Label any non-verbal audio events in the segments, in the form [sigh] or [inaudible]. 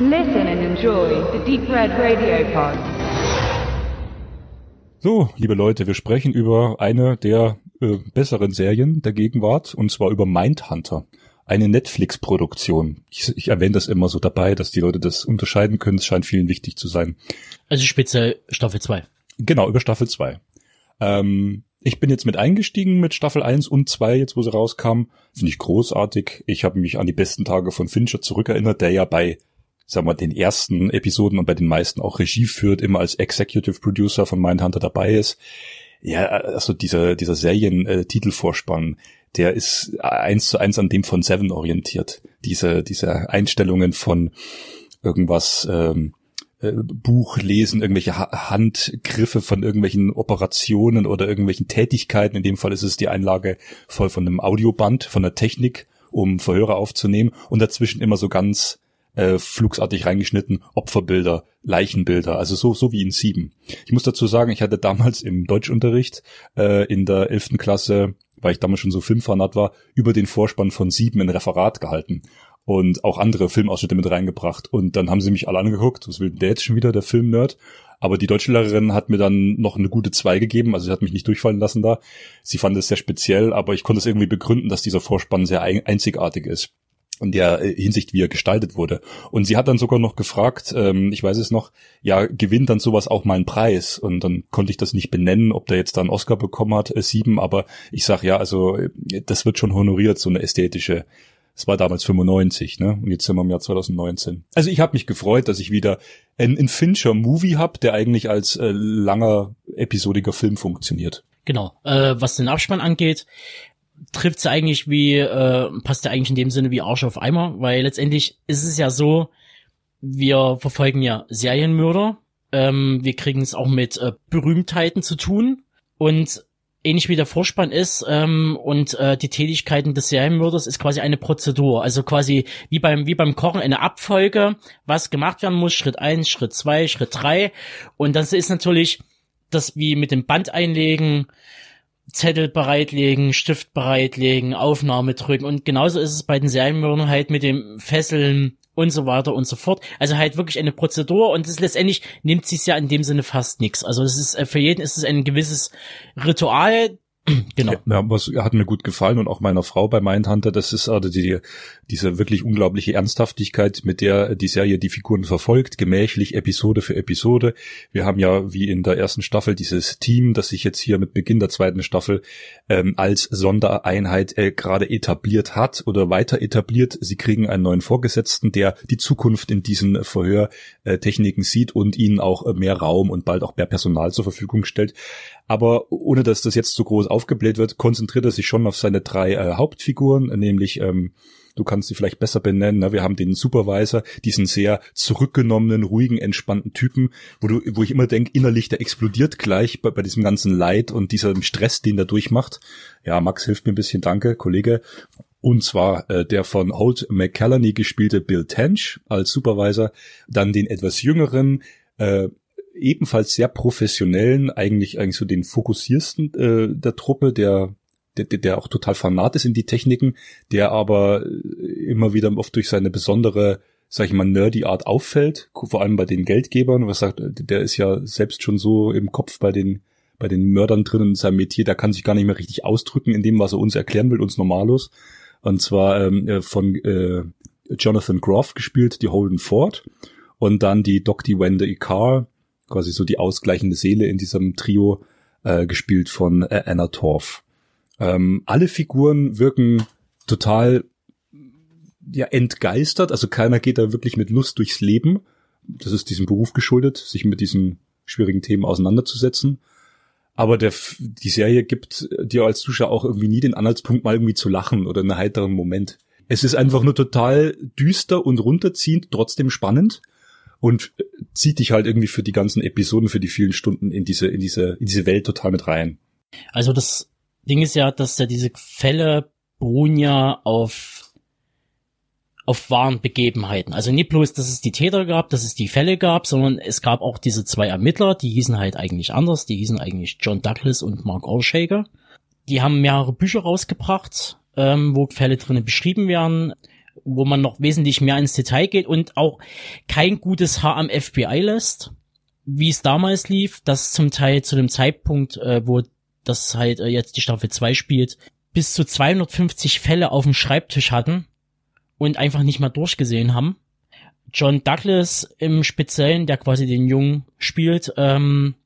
Listen and enjoy the Deep Red Radio Pod. So, liebe Leute, wir sprechen über eine der äh, besseren Serien der Gegenwart und zwar über Mindhunter. Eine Netflix-Produktion. Ich, ich erwähne das immer so dabei, dass die Leute das unterscheiden können. Es scheint vielen wichtig zu sein. Also speziell Staffel 2. Genau, über Staffel 2. Ähm, ich bin jetzt mit eingestiegen mit Staffel 1 und 2, jetzt wo sie rauskam. Finde ich großartig. Ich habe mich an die besten Tage von Fincher zurückerinnert, der ja bei sagen wir, den ersten Episoden und bei den meisten auch Regie führt, immer als Executive Producer von Mindhunter dabei ist. Ja, also dieser, dieser Serien-Titelvorspann, der ist eins zu eins an dem von Seven orientiert. Diese, diese Einstellungen von irgendwas, ähm, äh, Buch lesen, irgendwelche ha Handgriffe von irgendwelchen Operationen oder irgendwelchen Tätigkeiten. In dem Fall ist es die Einlage voll von einem Audioband, von der Technik, um Verhöre aufzunehmen und dazwischen immer so ganz äh, flugsartig reingeschnitten, Opferbilder, Leichenbilder, also so, so wie in Sieben. Ich muss dazu sagen, ich hatte damals im Deutschunterricht äh, in der elften Klasse, weil ich damals schon so Filmfanat war, über den Vorspann von Sieben ein Referat gehalten und auch andere Filmausschnitte mit reingebracht. Und dann haben sie mich alle angeguckt, was will der jetzt schon wieder, der Filmnerd? Aber die Deutschlehrerin hat mir dann noch eine gute zwei gegeben, also sie hat mich nicht durchfallen lassen da. Sie fand es sehr speziell, aber ich konnte es irgendwie begründen, dass dieser Vorspann sehr einzigartig ist in der äh, Hinsicht, wie er gestaltet wurde. Und sie hat dann sogar noch gefragt, ähm, ich weiß es noch, ja, gewinnt dann sowas auch mal einen Preis? Und dann konnte ich das nicht benennen, ob der jetzt dann Oscar bekommen hat, äh, sieben, aber ich sag ja, also äh, das wird schon honoriert, so eine ästhetische. Es war damals 95, ne? Und jetzt sind wir im Jahr 2019. Also ich habe mich gefreut, dass ich wieder einen, Fincher-Movie hab, der eigentlich als äh, langer, episodiger Film funktioniert. Genau. Äh, was den Abspann angeht, trifft sie eigentlich wie, äh, passt ja eigentlich in dem Sinne wie Arsch auf Eimer, weil letztendlich ist es ja so, wir verfolgen ja Serienmörder, ähm, wir kriegen es auch mit äh, Berühmtheiten zu tun und ähnlich wie der Vorspann ist ähm, und äh, die Tätigkeiten des Serienmörders ist quasi eine Prozedur, also quasi wie beim wie beim Kochen eine Abfolge, was gemacht werden muss, Schritt eins, Schritt zwei, Schritt drei. Und das ist natürlich das wie mit dem Band einlegen, Zettel bereitlegen, Stift bereitlegen, Aufnahme drücken und genauso ist es bei den Serienmördern halt mit dem Fesseln und so weiter und so fort. Also halt wirklich eine Prozedur und das letztendlich nimmt sich ja in dem Sinne fast nichts. Also es ist äh, für jeden ist es ein gewisses Ritual, [clears throat] Genau. Ja, was hat mir gut gefallen und auch meiner Frau bei Mindhunter, das ist also die, diese wirklich unglaubliche Ernsthaftigkeit, mit der die Serie die Figuren verfolgt, gemächlich Episode für Episode. Wir haben ja wie in der ersten Staffel dieses Team, das sich jetzt hier mit Beginn der zweiten Staffel ähm, als Sondereinheit äh, gerade etabliert hat oder weiter etabliert. Sie kriegen einen neuen Vorgesetzten, der die Zukunft in diesen Verhörtechniken sieht und ihnen auch mehr Raum und bald auch mehr Personal zur Verfügung stellt. Aber ohne dass das jetzt zu groß aufgebläht wird, konzentriert er sich schon auf seine drei äh, Hauptfiguren, nämlich ähm, du kannst sie vielleicht besser benennen. Ne? Wir haben den Supervisor, diesen sehr zurückgenommenen, ruhigen, entspannten Typen, wo du, wo ich immer denke, innerlich der explodiert gleich bei, bei diesem ganzen Leid und diesem Stress, den der durchmacht. Ja, Max hilft mir ein bisschen, danke, Kollege. Und zwar äh, der von Holt McCallany gespielte Bill Tench als Supervisor, dann den etwas jüngeren äh, ebenfalls sehr professionellen, eigentlich eigentlich so den fokussiersten äh, der Truppe, der, der der auch total fanat ist in die Techniken, der aber immer wieder oft durch seine besondere sag ich mal, nerdy Art auffällt, vor allem bei den Geldgebern, was sagt, der ist ja selbst schon so im Kopf bei den, bei den Mördern drin in seinem Metier, der kann sich gar nicht mehr richtig ausdrücken in dem, was er uns erklären will, uns normalos. Und zwar ähm, äh, von äh, Jonathan Groff gespielt, die Holden Ford. Und dann die Dr. Wendy Carr, quasi so die ausgleichende Seele in diesem Trio, äh, gespielt von äh, Anna Torf. Ähm, alle Figuren wirken total ja entgeistert, also keiner geht da wirklich mit Lust durchs Leben. Das ist diesem Beruf geschuldet, sich mit diesen schwierigen Themen auseinanderzusetzen. Aber der, die Serie gibt dir als Zuschauer auch irgendwie nie den Anhaltspunkt, mal irgendwie zu lachen oder einen heiteren Moment. Es ist einfach nur total düster und runterziehend, trotzdem spannend und zieht dich halt irgendwie für die ganzen Episoden, für die vielen Stunden in diese, in diese, in diese Welt total mit rein. Also das Ding ist ja, dass ja diese Fälle beruhen ja auf, auf wahren Begebenheiten. Also nicht bloß, dass es die Täter gab, dass es die Fälle gab, sondern es gab auch diese zwei Ermittler, die hießen halt eigentlich anders, die hießen eigentlich John Douglas und Mark Olshaker. Die haben mehrere Bücher rausgebracht, ähm, wo Fälle drinnen beschrieben werden wo man noch wesentlich mehr ins Detail geht und auch kein gutes Haar am FBI lässt, wie es damals lief, das zum Teil zu dem Zeitpunkt, äh, wo das halt äh, jetzt die Staffel 2 spielt, bis zu 250 Fälle auf dem Schreibtisch hatten und einfach nicht mal durchgesehen haben. John Douglas im Speziellen, der quasi den Jungen spielt, ähm,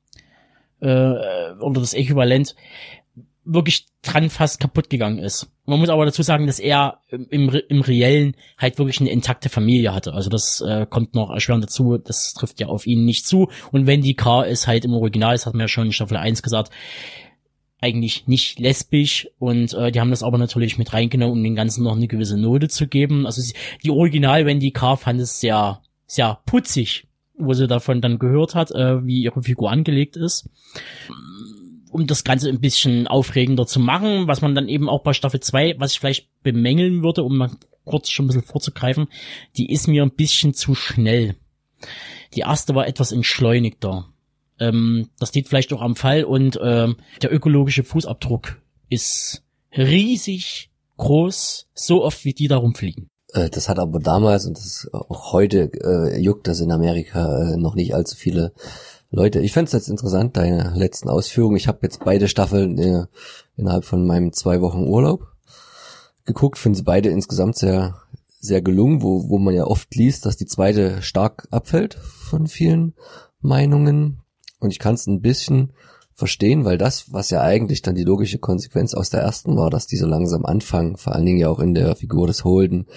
äh, oder das Äquivalent, wirklich dran fast kaputt gegangen ist. Man muss aber dazu sagen, dass er im, im Reellen halt wirklich eine intakte Familie hatte. Also das äh, kommt noch erschwerend dazu. Das trifft ja auf ihn nicht zu. Und Wendy Carr ist halt im Original, das hat man ja schon in Staffel 1 gesagt, eigentlich nicht lesbisch und äh, die haben das aber natürlich mit reingenommen, um den Ganzen noch eine gewisse Note zu geben. Also sie, die Original Wendy Carr fand es sehr, sehr putzig, wo sie davon dann gehört hat, äh, wie ihre Figur angelegt ist. Um das Ganze ein bisschen aufregender zu machen, was man dann eben auch bei Staffel 2, was ich vielleicht bemängeln würde, um mal kurz schon ein bisschen vorzugreifen, die ist mir ein bisschen zu schnell. Die erste war etwas entschleunigter. Ähm, das liegt vielleicht auch am Fall und ähm, der ökologische Fußabdruck ist riesig groß, so oft wie die da rumfliegen. Äh, das hat aber damals und das auch heute äh, juckt das in Amerika äh, noch nicht allzu viele Leute. Ich fände es jetzt interessant, deine letzten Ausführungen. Ich habe jetzt beide Staffeln äh, innerhalb von meinem zwei Wochen Urlaub geguckt, finde sie beide insgesamt sehr sehr gelungen, wo, wo man ja oft liest, dass die zweite stark abfällt von vielen Meinungen. Und ich kann es ein bisschen verstehen, weil das, was ja eigentlich dann die logische Konsequenz aus der ersten war, dass die so langsam anfangen, vor allen Dingen ja auch in der Figur des Holden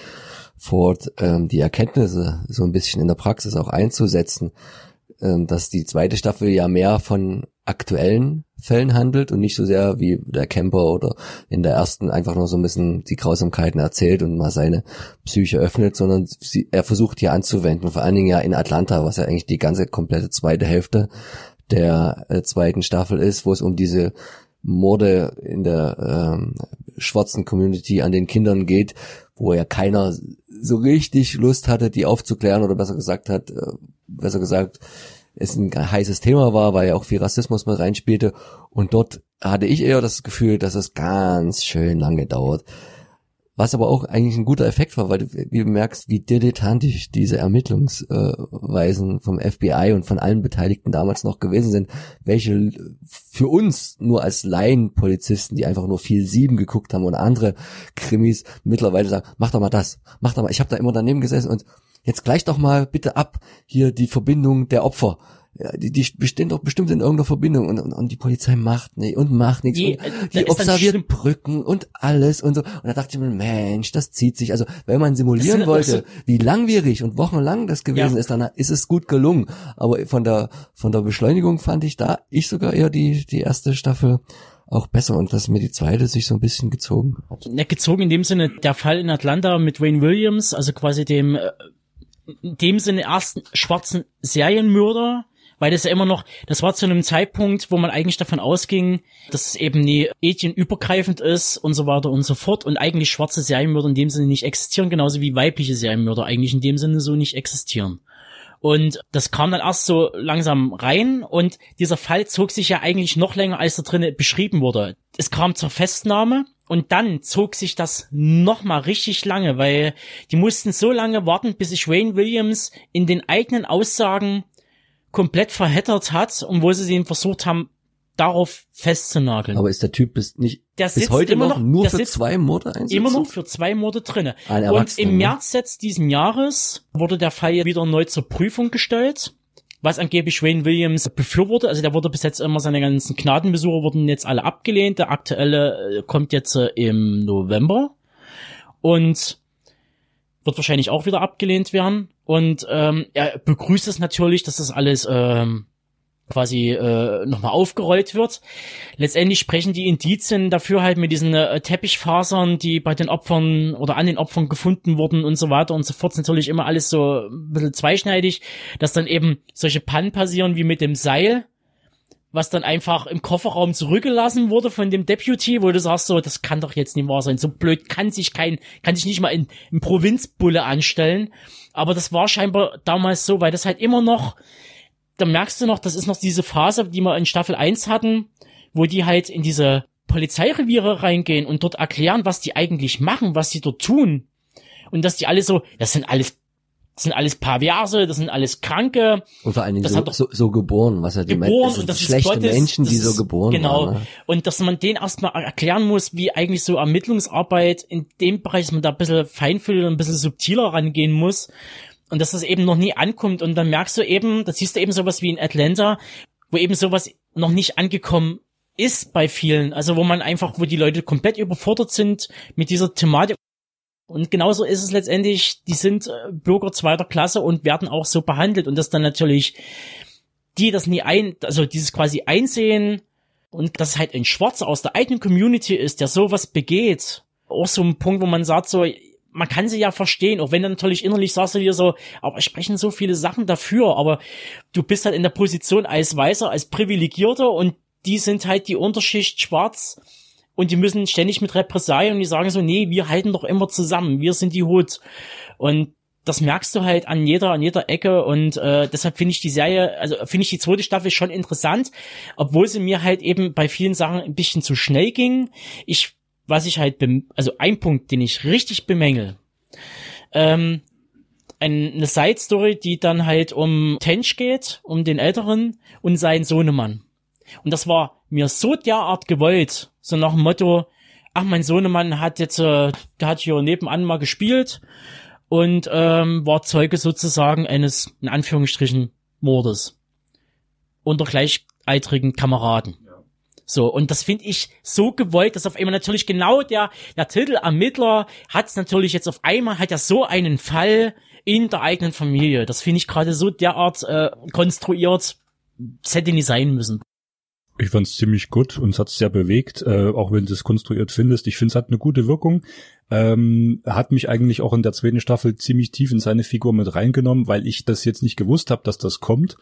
Ford, ähm, die Erkenntnisse so ein bisschen in der Praxis auch einzusetzen, dass die zweite Staffel ja mehr von aktuellen Fällen handelt und nicht so sehr wie der Camper oder in der ersten einfach nur so ein bisschen die Grausamkeiten erzählt und mal seine Psyche öffnet, sondern sie, er versucht hier anzuwenden, vor allen Dingen ja in Atlanta, was ja eigentlich die ganze komplette zweite Hälfte der äh, zweiten Staffel ist, wo es um diese Morde in der ähm, schwarzen Community an den Kindern geht, wo ja keiner so richtig Lust hatte, die aufzuklären oder besser gesagt hat, äh, besser gesagt, es ein heißes Thema war, weil ja auch viel Rassismus mit reinspielte. Und dort hatte ich eher das Gefühl, dass es ganz schön lange dauert, was aber auch eigentlich ein guter Effekt war, weil du, wie du merkst, wie dilettantisch diese Ermittlungsweisen vom FBI und von allen Beteiligten damals noch gewesen sind, welche für uns nur als Laienpolizisten, die einfach nur viel sieben geguckt haben und andere Krimis mittlerweile sagen, mach doch mal das, mach doch mal. Ich habe da immer daneben gesessen und jetzt gleich doch mal bitte ab hier die Verbindung der Opfer die, die bestehen doch bestimmt in irgendeiner Verbindung und, und, und die Polizei macht nicht und macht nichts. Die, und äh, die observiert Brücken und alles und so. Und da dachte ich mir, Mensch, das zieht sich. Also wenn man simulieren das, wollte, das, wie langwierig und wochenlang das gewesen ja. ist, dann ist es gut gelungen. Aber von der von der Beschleunigung fand ich da ich sogar eher die die erste Staffel auch besser und dass mir die zweite sich so ein bisschen gezogen hat. Ja, gezogen in dem Sinne der Fall in Atlanta mit Wayne Williams, also quasi dem äh, in dem Sinne ersten schwarzen Serienmörder, weil das ja immer noch, das war zu einem Zeitpunkt, wo man eigentlich davon ausging, dass es eben nie ethienübergreifend ist und so weiter und so fort und eigentlich schwarze Serienmörder in dem Sinne nicht existieren, genauso wie weibliche Serienmörder eigentlich in dem Sinne so nicht existieren. Und das kam dann erst so langsam rein und dieser Fall zog sich ja eigentlich noch länger, als da drinnen beschrieben wurde. Es kam zur Festnahme und dann zog sich das noch mal richtig lange, weil die mussten so lange warten, bis sich Wayne Williams in den eigenen Aussagen komplett verheddert hat und wo sie ihn versucht haben, darauf festzunageln. Aber ist der Typ bis nicht der bis heute immer noch, nur für zwei Morde einsitzen? Immer noch für zwei Morde drinne. Und im ne? März jetzt diesen Jahres wurde der Fall wieder neu zur Prüfung gestellt, was angeblich Wayne Williams befürwortet. Also der wurde bis jetzt immer seine ganzen Gnadenbesuche wurden jetzt alle abgelehnt. Der aktuelle äh, kommt jetzt äh, im November und wird wahrscheinlich auch wieder abgelehnt werden. Und ähm, er begrüßt es natürlich, dass das alles ähm, quasi äh, nochmal aufgerollt wird. Letztendlich sprechen die Indizien dafür halt mit diesen äh, Teppichfasern, die bei den Opfern oder an den Opfern gefunden wurden und so weiter und so fort. natürlich immer alles so ein bisschen zweischneidig, dass dann eben solche Pannen passieren wie mit dem Seil, was dann einfach im Kofferraum zurückgelassen wurde von dem Deputy, wo du sagst so, das kann doch jetzt nicht wahr sein. So blöd kann sich kein, kann sich nicht mal in, in Provinzbulle anstellen. Aber das war scheinbar damals so, weil das halt immer noch, da merkst du noch, das ist noch diese Phase, die wir in Staffel 1 hatten, wo die halt in diese Polizeireviere reingehen und dort erklären, was die eigentlich machen, was sie dort tun. und dass die alle so, das sind alles das sind alles Perverse, das sind alles Kranke. Und vor allen Dingen Das so, hat doch- so, so geboren, was er die Geboren meint, das und sind das ist schlechte Gottes, Menschen, das die so ist- geboren genau. waren. Ne? Und dass man denen erstmal erklären muss, wie eigentlich so Ermittlungsarbeit in dem Bereich, dass man da ein bisschen feinfühlig und ein bisschen subtiler rangehen muss. Und dass das eben noch nie ankommt. Und dann merkst du eben, das siehst du eben sowas wie in Atlanta, wo eben sowas noch nicht angekommen ist bei vielen. Also wo man einfach, wo die Leute komplett überfordert sind mit dieser Thematik. Und genauso ist es letztendlich, die sind äh, Bürger zweiter Klasse und werden auch so behandelt. Und das dann natürlich die das nie ein, also dieses quasi einsehen und dass halt ein Schwarzer aus der eigenen Community ist, der sowas begeht. Auch so ein Punkt, wo man sagt so, man kann sie ja verstehen, auch wenn dann natürlich innerlich sagst du dir so, aber es sprechen so viele Sachen dafür, aber du bist halt in der Position als Weißer, als Privilegierter und die sind halt die Unterschicht schwarz und die müssen ständig mit Repressalien und die sagen so, nee, wir halten doch immer zusammen, wir sind die Hut. Und das merkst du halt an jeder, an jeder Ecke und äh, deshalb finde ich die Serie, also finde ich die zweite Staffel schon interessant, obwohl sie mir halt eben bei vielen Sachen ein bisschen zu schnell ging. Ich, was ich halt, also ein Punkt, den ich richtig bemängel, ähm, ein- eine Side Story, die dann halt um Tench geht, um den Älteren und seinen Sohnemann. Und das war mir so derart gewollt, so nach dem Motto, ach, mein Sohnemann hat jetzt, äh, der hat hier nebenan mal gespielt und ähm, war Zeuge sozusagen eines, in Anführungsstrichen, Mordes. Unter gleichaltrigen Kameraden. So, und das finde ich so gewollt, dass auf einmal natürlich genau der, der Titel Ermittler hat es natürlich jetzt auf einmal, hat er so einen Fall in der eigenen Familie. Das finde ich gerade so derart äh, konstruiert, das hätte nicht sein müssen. Ich fand es ziemlich gut und es hat sehr bewegt, äh, auch wenn du es konstruiert findest. Ich finde, es hat eine gute Wirkung. Ähm, hat mich eigentlich auch in der zweiten Staffel ziemlich tief in seine Figur mit reingenommen, weil ich das jetzt nicht gewusst habe, dass das kommt,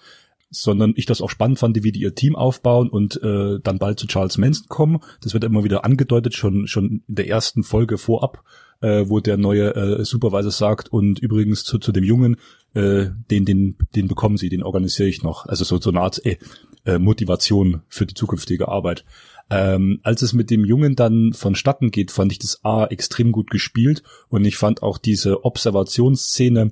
sondern ich das auch spannend fand, wie die ihr Team aufbauen und äh, dann bald zu Charles Manson kommen. Das wird immer wieder angedeutet, schon schon in der ersten Folge vorab, äh, wo der neue äh, Supervisor sagt und übrigens zu, zu dem Jungen, äh, den den den bekommen Sie, den organisiere ich noch. Also so so eine Art äh, äh, Motivation für die zukünftige Arbeit. Ähm, als es mit dem Jungen dann vonstatten geht, fand ich das A extrem gut gespielt und ich fand auch diese Observationsszene,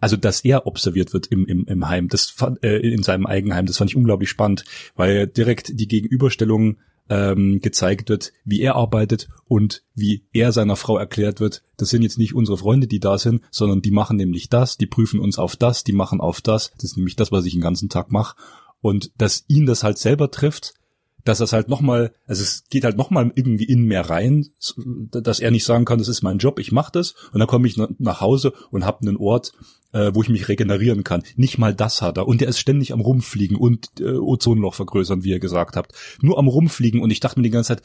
also dass er observiert wird im, im, im Heim, das fand, äh, in seinem Eigenheim, das fand ich unglaublich spannend, weil direkt die Gegenüberstellung ähm, gezeigt wird, wie er arbeitet und wie er seiner Frau erklärt wird, das sind jetzt nicht unsere Freunde, die da sind, sondern die machen nämlich das, die prüfen uns auf das, die machen auf das, das ist nämlich das, was ich den ganzen Tag mache und dass ihn das halt selber trifft, dass das halt nochmal, also es geht halt nochmal irgendwie in mehr rein, dass er nicht sagen kann, das ist mein Job, ich mache das und dann komme ich na- nach Hause und habe einen Ort, äh, wo ich mich regenerieren kann. Nicht mal das hat er und er ist ständig am rumfliegen und äh, Ozonloch vergrößern, wie ihr gesagt habt. Nur am rumfliegen und ich dachte mir die ganze Zeit,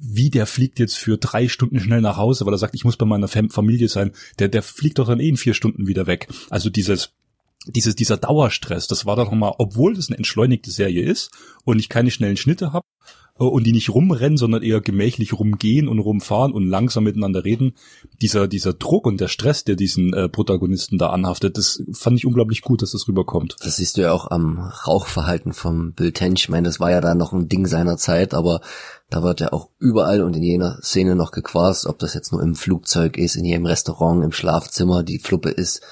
wie der fliegt jetzt für drei Stunden schnell nach Hause, weil er sagt, ich muss bei meiner Fam Familie sein. Der, der fliegt doch dann eh in vier Stunden wieder weg. Also dieses dieses, dieser Dauerstress, das war doch nochmal, obwohl das eine entschleunigte Serie ist und ich keine schnellen Schnitte habe äh, und die nicht rumrennen, sondern eher gemächlich rumgehen und rumfahren und langsam miteinander reden, dieser, dieser Druck und der Stress, der diesen äh, Protagonisten da anhaftet, das fand ich unglaublich gut, dass das rüberkommt. Das siehst du ja auch am Rauchverhalten vom Bill Tench. Ich meine, das war ja da noch ein Ding seiner Zeit, aber da wird ja auch überall und in jener Szene noch gequast, ob das jetzt nur im Flugzeug ist, in jedem Restaurant, im Schlafzimmer. Die Fluppe ist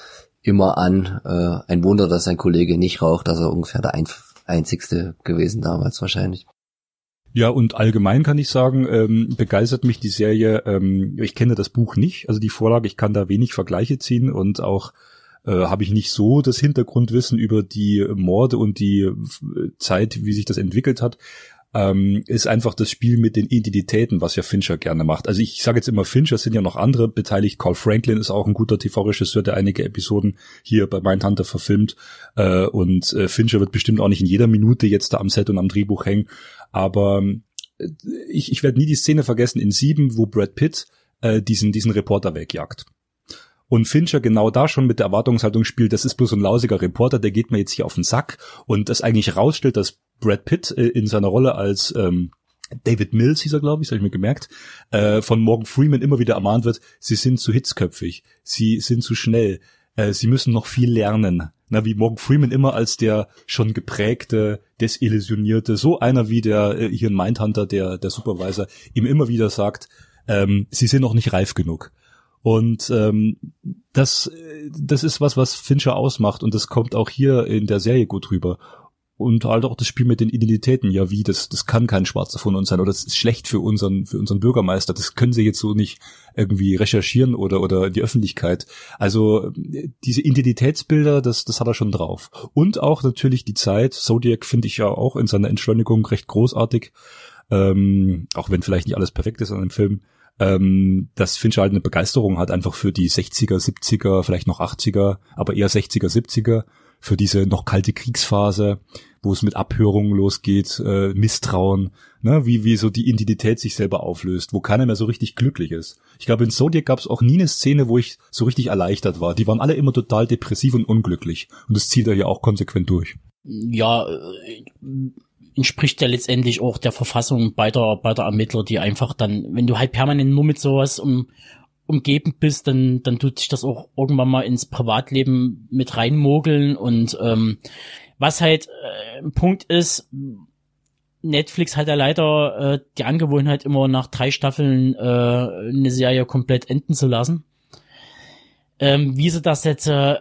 immer an. Äh, ein Wunder, dass sein Kollege nicht raucht, dass er ungefähr der ein einzigste gewesen damals wahrscheinlich. Ja, und allgemein kann ich sagen, ähm, begeistert mich die Serie. Ähm, ich kenne das Buch nicht, also die Vorlage, ich kann da wenig Vergleiche ziehen und auch äh, habe ich nicht so das Hintergrundwissen über die Morde und die äh, Zeit, wie sich das entwickelt hat. Ähm, ist einfach das Spiel mit den Identitäten, was ja Fincher gerne macht. Also ich sage jetzt immer Fincher, sind ja noch andere beteiligt. Carl Franklin ist auch ein guter TV-Regisseur, der einige Episoden hier bei Mindhunter verfilmt. Äh, und äh, Fincher wird bestimmt auch nicht in jeder Minute jetzt da am Set und am Drehbuch hängen. Aber äh, ich, ich werde nie die Szene vergessen in Sieben, wo Brad Pitt äh, diesen, diesen Reporter wegjagt. Und Fincher genau da schon mit der Erwartungshaltung spielt, das ist bloß ein lausiger Reporter, der geht mir jetzt hier auf den Sack und das eigentlich rausstellt, dass Brad Pitt äh, in seiner Rolle als ähm, David Mills hieß er, glaube ich, habe ich mir gemerkt, äh, von Morgan Freeman immer wieder ermahnt wird, sie sind zu hitzköpfig, sie sind zu schnell, äh, sie müssen noch viel lernen. Na, wie Morgan Freeman immer als der schon geprägte, desillusionierte, so einer wie der äh, hier in Mindhunter, der, der Supervisor, ihm immer wieder sagt, ähm, sie sind noch nicht reif genug. Und ähm, das, das ist was, was Fincher ausmacht. Und das kommt auch hier in der Serie gut rüber. Und halt auch das Spiel mit den Identitäten, ja wie, das, das kann kein Schwarzer von uns sein. Oder das ist schlecht für unseren, für unseren Bürgermeister, das können sie jetzt so nicht irgendwie recherchieren oder, oder die Öffentlichkeit. Also diese Identitätsbilder, das, das hat er schon drauf. Und auch natürlich die Zeit, Zodiac finde ich ja auch in seiner Entschleunigung recht großartig, ähm, auch wenn vielleicht nicht alles perfekt ist an dem Film, ähm, dass Fincher halt eine Begeisterung hat einfach für die 60er, 70er, vielleicht noch 80er, aber eher 60er, 70er, für diese noch kalte Kriegsphase wo es mit Abhörungen losgeht, äh, Misstrauen, ne, wie, wie so die Identität sich selber auflöst, wo keiner mehr so richtig glücklich ist. Ich glaube, in Zodiac gab es auch nie eine Szene, wo ich so richtig erleichtert war. Die waren alle immer total depressiv und unglücklich. Und das zieht er ja auch konsequent durch. Ja, äh, entspricht ja letztendlich auch der Verfassung beider, beider Ermittler, die einfach dann, wenn du halt permanent nur mit sowas um, umgeben bist, dann, dann tut sich das auch irgendwann mal ins Privatleben mit reinmogeln und ähm, was halt äh, ein Punkt ist, Netflix hat ja leider äh, die Angewohnheit, immer nach drei Staffeln äh, eine Serie komplett enden zu lassen. Ähm, wie sie das jetzt äh,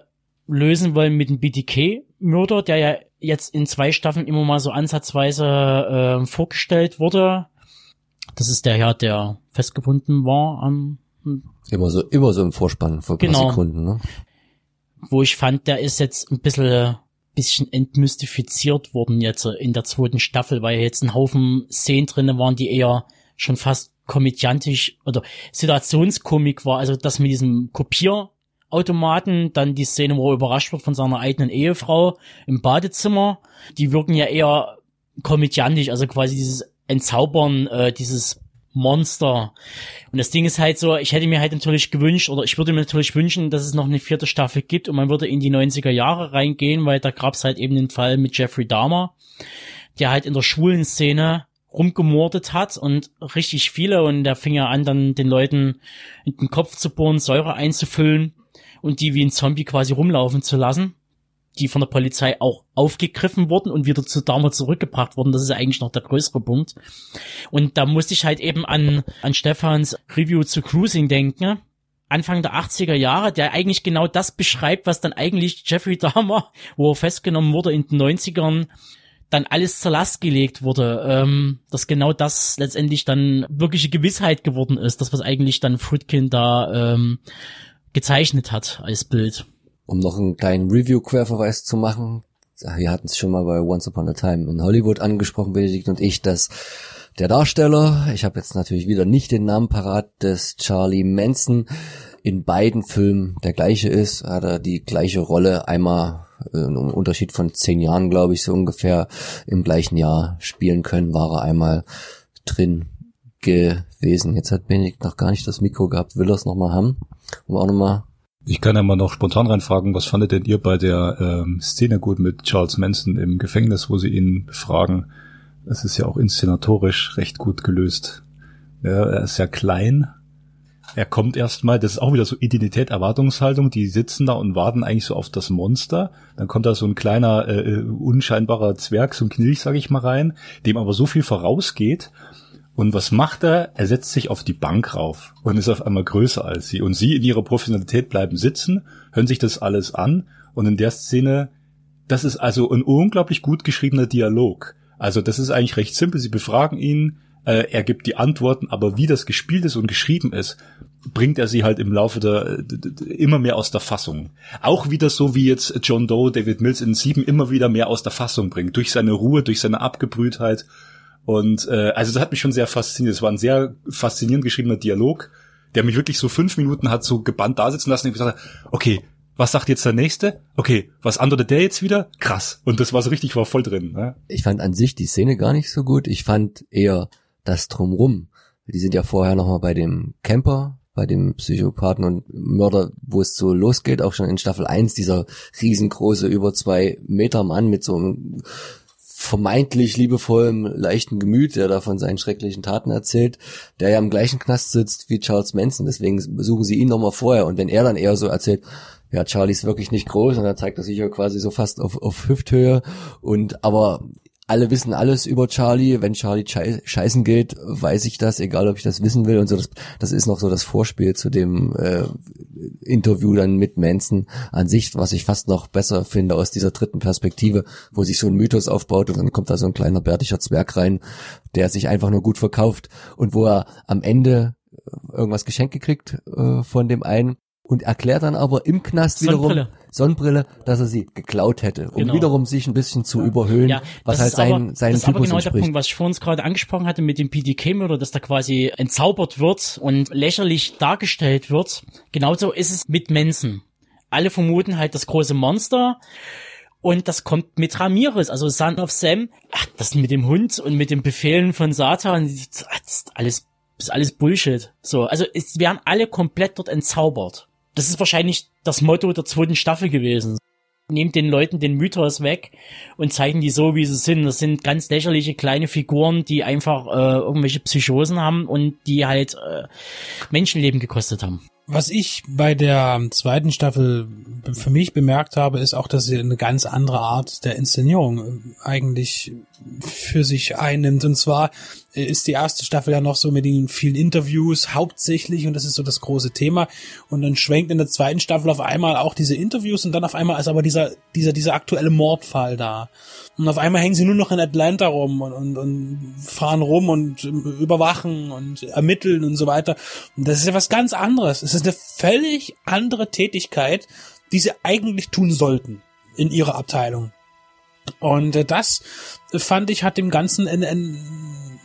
lösen wollen mit dem BTK-Mörder, der ja jetzt in zwei Staffeln immer mal so ansatzweise äh, vorgestellt wurde. Das ist der Herr, der festgebunden war am Immer so, immer so im Vorspann vor genau. paar Sekunden, ne? Wo ich fand, der ist jetzt ein bisschen bisschen entmystifiziert worden jetzt in der zweiten Staffel, weil jetzt ein Haufen Szenen drinne waren, die eher schon fast komödiantisch oder Situationskomik war. Also das mit diesem Kopierautomaten, dann die Szene, wo er überrascht wird von seiner eigenen Ehefrau im Badezimmer, die wirken ja eher komödiantisch, also quasi dieses Entzaubern, äh, dieses Monster. Und das Ding ist halt so, ich hätte mir halt natürlich gewünscht, oder ich würde mir natürlich wünschen, dass es noch eine vierte Staffel gibt und man würde in die 90er Jahre reingehen, weil da gab es halt eben den Fall mit Jeffrey Dahmer, der halt in der schwulen Szene rumgemordet hat und richtig viele und der fing ja an, dann den Leuten in den Kopf zu bohren, Säure einzufüllen und die wie ein Zombie quasi rumlaufen zu lassen die von der Polizei auch aufgegriffen wurden und wieder zu damals zurückgebracht wurden. Das ist eigentlich noch der größere Punkt. Und da musste ich halt eben an, an Stefans Review zu Cruising denken. Anfang der 80er Jahre, der eigentlich genau das beschreibt, was dann eigentlich Jeffrey Dahmer, wo er festgenommen wurde in den 90ern, dann alles zur Last gelegt wurde, ähm, dass genau das letztendlich dann wirkliche Gewissheit geworden ist, das was eigentlich dann Fruitkin da ähm, gezeichnet hat als Bild. Um noch einen kleinen Review-Querverweis zu machen, wir hatten es schon mal bei Once Upon a Time in Hollywood angesprochen, Benedikt und ich, dass der Darsteller, ich habe jetzt natürlich wieder nicht den Namen parat, des Charlie Manson in beiden Filmen der gleiche ist, hat er die gleiche Rolle einmal äh, im Unterschied von zehn Jahren, glaube ich, so ungefähr im gleichen Jahr spielen können, war er einmal drin gewesen. Jetzt hat Benedikt noch gar nicht das Mikro gehabt, will er es nochmal haben, um auch nochmal ich kann ja mal noch spontan reinfragen, was fandet denn ihr bei der ähm, Szene gut mit Charles Manson im Gefängnis, wo sie ihn befragen? Es ist ja auch inszenatorisch recht gut gelöst. Ja, er ist ja klein. Er kommt erstmal, das ist auch wieder so Identität, Erwartungshaltung, die sitzen da und warten eigentlich so auf das Monster. Dann kommt da so ein kleiner, äh, äh unscheinbarer Zwerg, so ein Knilch, sag ich mal rein, dem aber so viel vorausgeht, und was macht er? Er setzt sich auf die Bank rauf und ist auf einmal größer als sie. Und sie in ihrer Professionalität bleiben sitzen, hören sich das alles an. Und in der Szene, das ist also ein unglaublich gut geschriebener Dialog. Also das ist eigentlich recht simpel. Sie befragen ihn, äh, er gibt die Antworten, aber wie das gespielt ist und geschrieben ist, bringt er sie halt im Laufe der immer mehr aus der Fassung. Auch wieder so wie jetzt John Doe, David Mills in Sieben immer wieder mehr aus der Fassung bringt. Durch seine Ruhe, durch seine Abgebrühtheit und äh, also das hat mich schon sehr fasziniert. Es war ein sehr faszinierend geschriebener Dialog, der mich wirklich so fünf Minuten hat so gebannt da sitzen lassen und gesagt, okay, was sagt jetzt der nächste? Okay, was antwortet der jetzt wieder? Krass. Und das war so richtig, war voll drin. Ne? Ich fand an sich die Szene gar nicht so gut. Ich fand eher das drumrum. Die sind ja vorher nochmal bei dem Camper, bei dem Psychopathen und Mörder, wo es so losgeht, auch schon in Staffel 1, dieser riesengroße, über zwei Meter Mann mit so einem vermeintlich liebevollem, leichten Gemüt, der da von seinen schrecklichen Taten erzählt, der ja im gleichen Knast sitzt wie Charles Manson. Deswegen besuchen sie ihn nochmal vorher. Und wenn er dann eher so erzählt, ja, Charlie ist wirklich nicht groß und dann zeigt er sich ja quasi so fast auf, auf Hüfthöhe. Und aber alle wissen alles über Charlie. Wenn Charlie scheißen geht, weiß ich das, egal ob ich das wissen will und so. Das, das ist noch so das Vorspiel zu dem äh, Interview dann mit Manson an sich, was ich fast noch besser finde aus dieser dritten Perspektive, wo sich so ein Mythos aufbaut und dann kommt da so ein kleiner bärtischer Zwerg rein, der sich einfach nur gut verkauft und wo er am Ende irgendwas geschenkt gekriegt äh, von dem einen und erklärt dann aber im Knast wiederum Sonnenbrille, Sonnenbrille dass er sie geklaut hätte, um genau. wiederum sich ein bisschen zu überhöhen, ja, was halt sein, aber, sein Das ist aber genau entspricht. der Punkt, was ich vorhin gerade angesprochen hatte mit dem PDK-Mörder, dass da quasi entzaubert wird und lächerlich dargestellt wird. Genauso ist es mit Mensen. Alle vermuten halt das große Monster. Und das kommt mit Ramirez, also Son of Sam. Ach, das mit dem Hund und mit den Befehlen von Satan, das ist alles, das ist alles Bullshit. So, also es werden alle komplett dort entzaubert. Das ist wahrscheinlich das Motto der zweiten Staffel gewesen. Nehmt den Leuten den Mythos weg und zeigen die so, wie sie sind. Das sind ganz lächerliche kleine Figuren, die einfach äh, irgendwelche Psychosen haben und die halt äh, Menschenleben gekostet haben. Was ich bei der zweiten Staffel für mich bemerkt habe, ist auch, dass sie eine ganz andere Art der Inszenierung äh, eigentlich für sich einnimmt. Und zwar ist die erste Staffel ja noch so mit den vielen Interviews hauptsächlich und das ist so das große Thema. Und dann schwenkt in der zweiten Staffel auf einmal auch diese Interviews und dann auf einmal ist aber dieser, dieser, dieser aktuelle Mordfall da. Und auf einmal hängen sie nur noch in Atlanta rum und, und, und fahren rum und überwachen und ermitteln und so weiter. Und das ist ja was ganz anderes. Es ist eine völlig andere Tätigkeit, die sie eigentlich tun sollten in ihrer Abteilung. Und äh, das fand ich hat dem Ganzen ein, ein,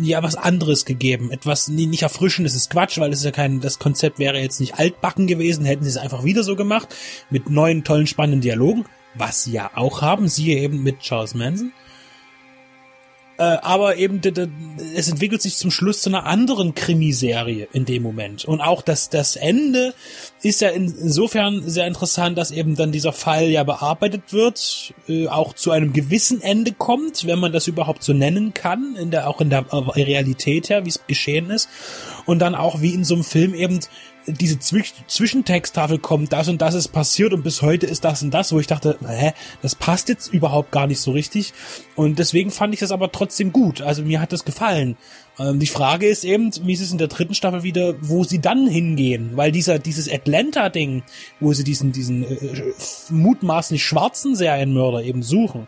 ja was anderes gegeben, etwas nie, nicht erfrischendes ist Quatsch, weil es ja kein das Konzept wäre jetzt nicht altbacken gewesen, hätten sie es einfach wieder so gemacht mit neuen tollen spannenden Dialogen, was sie ja auch haben, siehe eben mit Charles Manson. Äh, aber eben es entwickelt sich zum Schluss zu einer anderen Krimiserie in dem Moment. Und auch das, das Ende ist ja insofern sehr interessant, dass eben dann dieser Fall ja bearbeitet wird, äh, auch zu einem gewissen Ende kommt, wenn man das überhaupt so nennen kann, in der, auch in der äh, Realität her, wie es geschehen ist. Und dann auch wie in so einem Film eben diese Zwisch Zwischentexttafel kommt, das und das ist passiert und bis heute ist das und das, wo ich dachte, hä, das passt jetzt überhaupt gar nicht so richtig. Und deswegen fand ich das aber trotzdem gut. Also mir hat das gefallen. Ähm, die Frage ist eben, wie ist es in der dritten Staffel wieder, wo sie dann hingehen? Weil dieser, dieses Atlanta-Ding, wo sie diesen, diesen äh, mutmaßlich schwarzen Serienmörder eben suchen,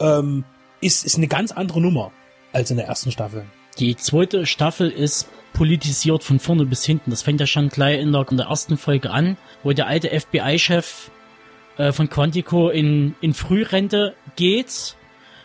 ähm, ist, ist eine ganz andere Nummer als in der ersten Staffel. Die zweite Staffel ist politisiert von vorne bis hinten. Das fängt ja schon gleich in der, in der ersten Folge an, wo der alte FBI-Chef äh, von Quantico in, in Frührente geht,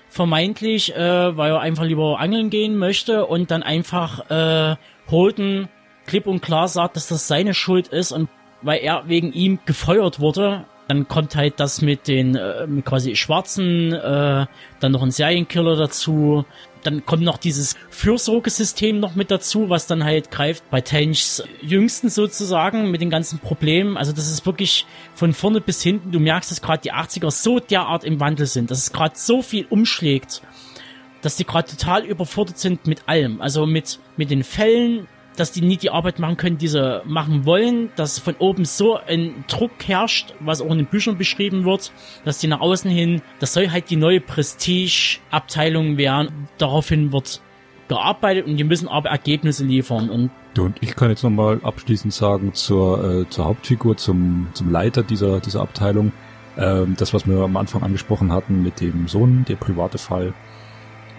vermeintlich, äh, weil er einfach lieber angeln gehen möchte und dann einfach äh, Holden klipp und klar sagt, dass das seine Schuld ist und weil er wegen ihm gefeuert wurde, dann kommt halt das mit den äh, quasi Schwarzen, äh, dann noch ein Serienkiller dazu, dann kommt noch dieses Fürsorgesystem noch mit dazu, was dann halt greift bei Tenchs Jüngsten sozusagen mit den ganzen Problemen. Also das ist wirklich von vorne bis hinten. Du merkst, dass gerade die 80er so derart im Wandel sind, dass es gerade so viel umschlägt, dass die gerade total überfordert sind mit allem. Also mit, mit den Fällen, dass die nie die Arbeit machen können, die sie machen wollen, dass von oben so ein Druck herrscht, was auch in den Büchern beschrieben wird, dass die nach außen hin, das soll halt die neue Prestige-Abteilung werden. Daraufhin wird gearbeitet und die müssen aber Ergebnisse liefern und und ich kann jetzt nochmal abschließend sagen zur, äh, zur Hauptfigur, zum, zum Leiter dieser, dieser Abteilung, ähm, das, was wir am Anfang angesprochen hatten mit dem Sohn, der private Fall.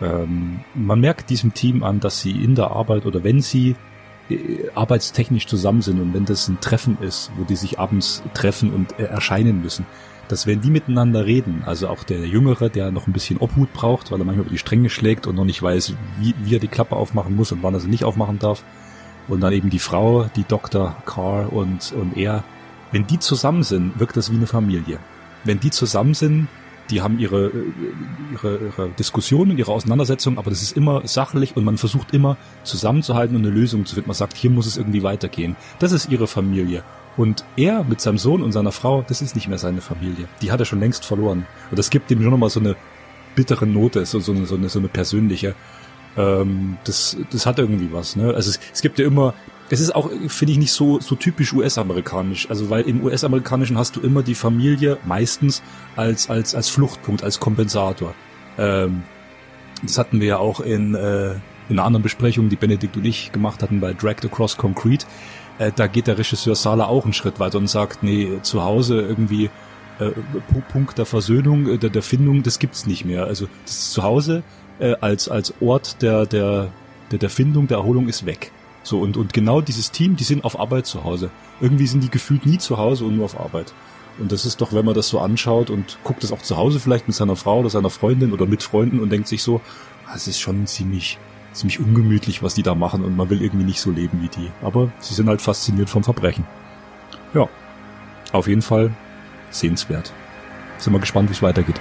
Ähm, man merkt diesem Team an, dass sie in der Arbeit oder wenn sie arbeitstechnisch zusammen sind und wenn das ein Treffen ist, wo die sich abends treffen und äh, erscheinen müssen, dass wenn die miteinander reden, also auch der Jüngere, der noch ein bisschen Obhut braucht, weil er manchmal über die Stränge schlägt und noch nicht weiß, wie, wie er die Klappe aufmachen muss und wann er sie nicht aufmachen darf, und dann eben die Frau, die Dr. Carr und, und er, wenn die zusammen sind, wirkt das wie eine Familie. Wenn die zusammen sind, die haben ihre, ihre, ihre Diskussionen, ihre Auseinandersetzungen, aber das ist immer sachlich und man versucht immer zusammenzuhalten und eine Lösung zu finden. Man sagt, hier muss es irgendwie weitergehen. Das ist ihre Familie. Und er mit seinem Sohn und seiner Frau, das ist nicht mehr seine Familie. Die hat er schon längst verloren. Und das gibt ihm schon nochmal so eine bittere Note, so, so, eine, so, eine, so eine persönliche. Ähm, das, das hat irgendwie was. Ne? Also es, es gibt ja immer es ist auch, finde ich, nicht so, so typisch US-amerikanisch. Also, weil im US-amerikanischen hast du immer die Familie meistens als, als, als Fluchtpunkt, als Kompensator. Ähm, das hatten wir ja auch in, äh, in einer anderen Besprechung, die Benedikt und ich gemacht hatten bei Dragged Across Concrete. Äh, da geht der Regisseur Sala auch einen Schritt weiter und sagt, nee, zu Hause irgendwie äh, Punkt der Versöhnung, äh, der, der Findung, das gibt's nicht mehr. Also das Zuhause äh, als als Ort der der der, der Findung, der Erholung ist weg. So und und genau dieses Team, die sind auf Arbeit zu Hause. Irgendwie sind die gefühlt nie zu Hause und nur auf Arbeit. Und das ist doch, wenn man das so anschaut und guckt es auch zu Hause vielleicht mit seiner Frau oder seiner Freundin oder mit Freunden und denkt sich so, ah, es ist schon ziemlich, ziemlich ungemütlich, was die da machen und man will irgendwie nicht so leben wie die. Aber sie sind halt fasziniert vom Verbrechen. Ja, auf jeden Fall sehenswert. Sind wir gespannt, wie es weitergeht.